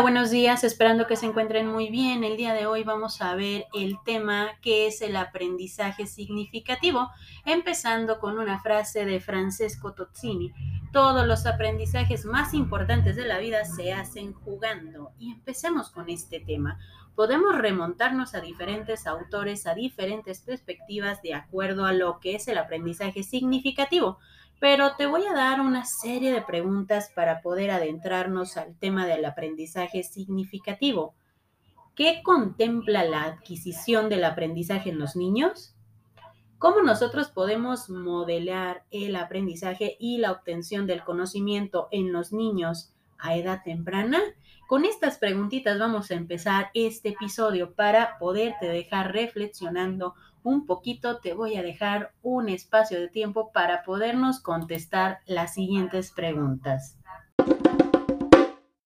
buenos días, esperando que se encuentren muy bien. El día de hoy vamos a ver el tema que es el aprendizaje significativo, empezando con una frase de Francesco Tozzini. Todos los aprendizajes más importantes de la vida se hacen jugando. Y empecemos con este tema. Podemos remontarnos a diferentes autores, a diferentes perspectivas de acuerdo a lo que es el aprendizaje significativo pero te voy a dar una serie de preguntas para poder adentrarnos al tema del aprendizaje significativo. ¿Qué contempla la adquisición del aprendizaje en los niños? ¿Cómo nosotros podemos modelar el aprendizaje y la obtención del conocimiento en los niños a edad temprana? Con estas preguntitas vamos a empezar este episodio para poderte dejar reflexionando un poquito. Te voy a dejar un espacio de tiempo para podernos contestar las siguientes preguntas.